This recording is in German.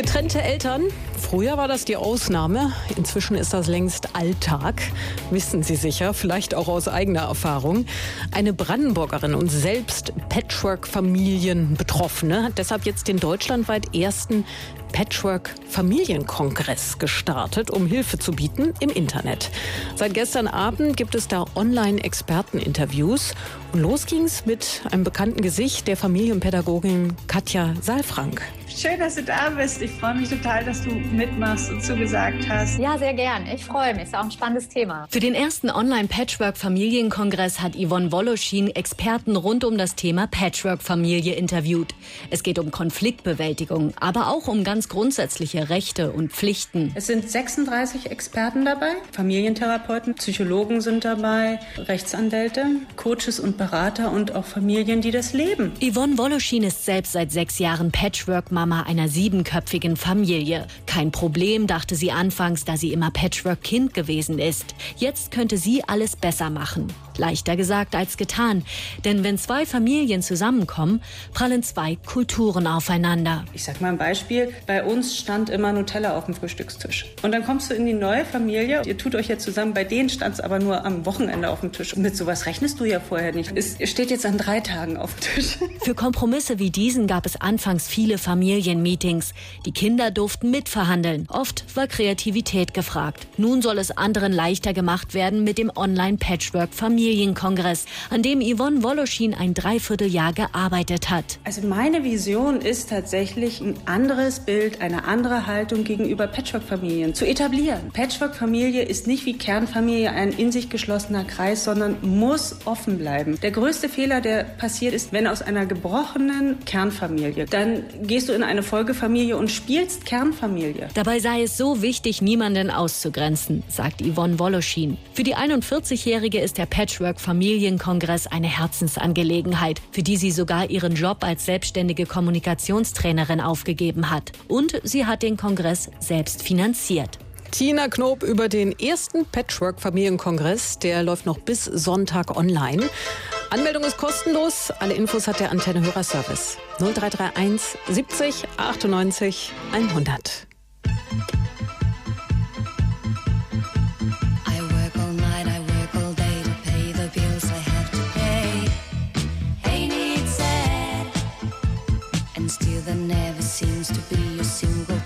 Getrennte Eltern. Früher war das die Ausnahme. Inzwischen ist das längst Alltag. Wissen Sie sicher, vielleicht auch aus eigener Erfahrung. Eine Brandenburgerin und selbst Patchwork-Familien-Betroffene hat deshalb jetzt den deutschlandweit ersten Patchwork-Familienkongress gestartet, um Hilfe zu bieten im Internet. Seit gestern Abend gibt es da Online-Experteninterviews. Und los ging's mit einem bekannten Gesicht, der Familienpädagogin Katja Saalfrank. Schön, dass du da bist. Ich freue mich total, dass du mitmachst und zugesagt hast. Ja, sehr gern. Ich freue mich. Ist auch ein spannendes Thema. Für den ersten Online-Patchwork-Familienkongress hat Yvonne Woloschin Experten rund um das Thema Patchwork-Familie interviewt. Es geht um Konfliktbewältigung, aber auch um ganz grundsätzliche Rechte und Pflichten. Es sind 36 Experten dabei. Familientherapeuten, Psychologen sind dabei, Rechtsanwälte, Coaches und Berater und auch Familien, die das leben. Yvonne Woloschin ist selbst seit sechs Jahren Patchwork-Mama einer siebenköpfigen Familie. Kein Problem, dachte sie anfangs, da sie immer Patchwork-Kind gewesen ist. Jetzt könnte sie alles besser machen. Leichter gesagt als getan. Denn wenn zwei Familien zusammenkommen, prallen zwei Kulturen aufeinander. Ich sag mal ein Beispiel. Bei uns stand immer Nutella auf dem Frühstückstisch. Und dann kommst du in die neue Familie. Ihr tut euch jetzt zusammen. Bei denen stand es aber nur am Wochenende auf dem Tisch. Und mit sowas rechnest du ja vorher nicht. Es steht jetzt an drei Tagen auf dem Tisch. Für Kompromisse wie diesen gab es anfangs viele Familienmeetings. Die Kinder durften mitverhandeln. Oft war Kreativität gefragt. Nun soll es anderen leichter gemacht werden mit dem Online-Patchwork-Familien. Familienkongress, an dem Yvonne Woloschin ein Dreivierteljahr gearbeitet hat. Also meine Vision ist tatsächlich ein anderes Bild, eine andere Haltung gegenüber Patchwork-Familien zu etablieren. Patchwork-Familie ist nicht wie Kernfamilie ein in sich geschlossener Kreis, sondern muss offen bleiben. Der größte Fehler, der passiert ist, wenn aus einer gebrochenen Kernfamilie, dann gehst du in eine Folgefamilie und spielst Kernfamilie. Dabei sei es so wichtig, niemanden auszugrenzen, sagt Yvonne Woloschin. Für die 41-Jährige ist der Patchwork Patchwork-Familienkongress eine Herzensangelegenheit, für die sie sogar ihren Job als selbstständige Kommunikationstrainerin aufgegeben hat. Und sie hat den Kongress selbst finanziert. Tina Knob über den ersten Patchwork-Familienkongress. Der läuft noch bis Sonntag online. Anmeldung ist kostenlos. Alle Infos hat der Antenne Hörerservice. 0331 70 98 100. There never seems to be a single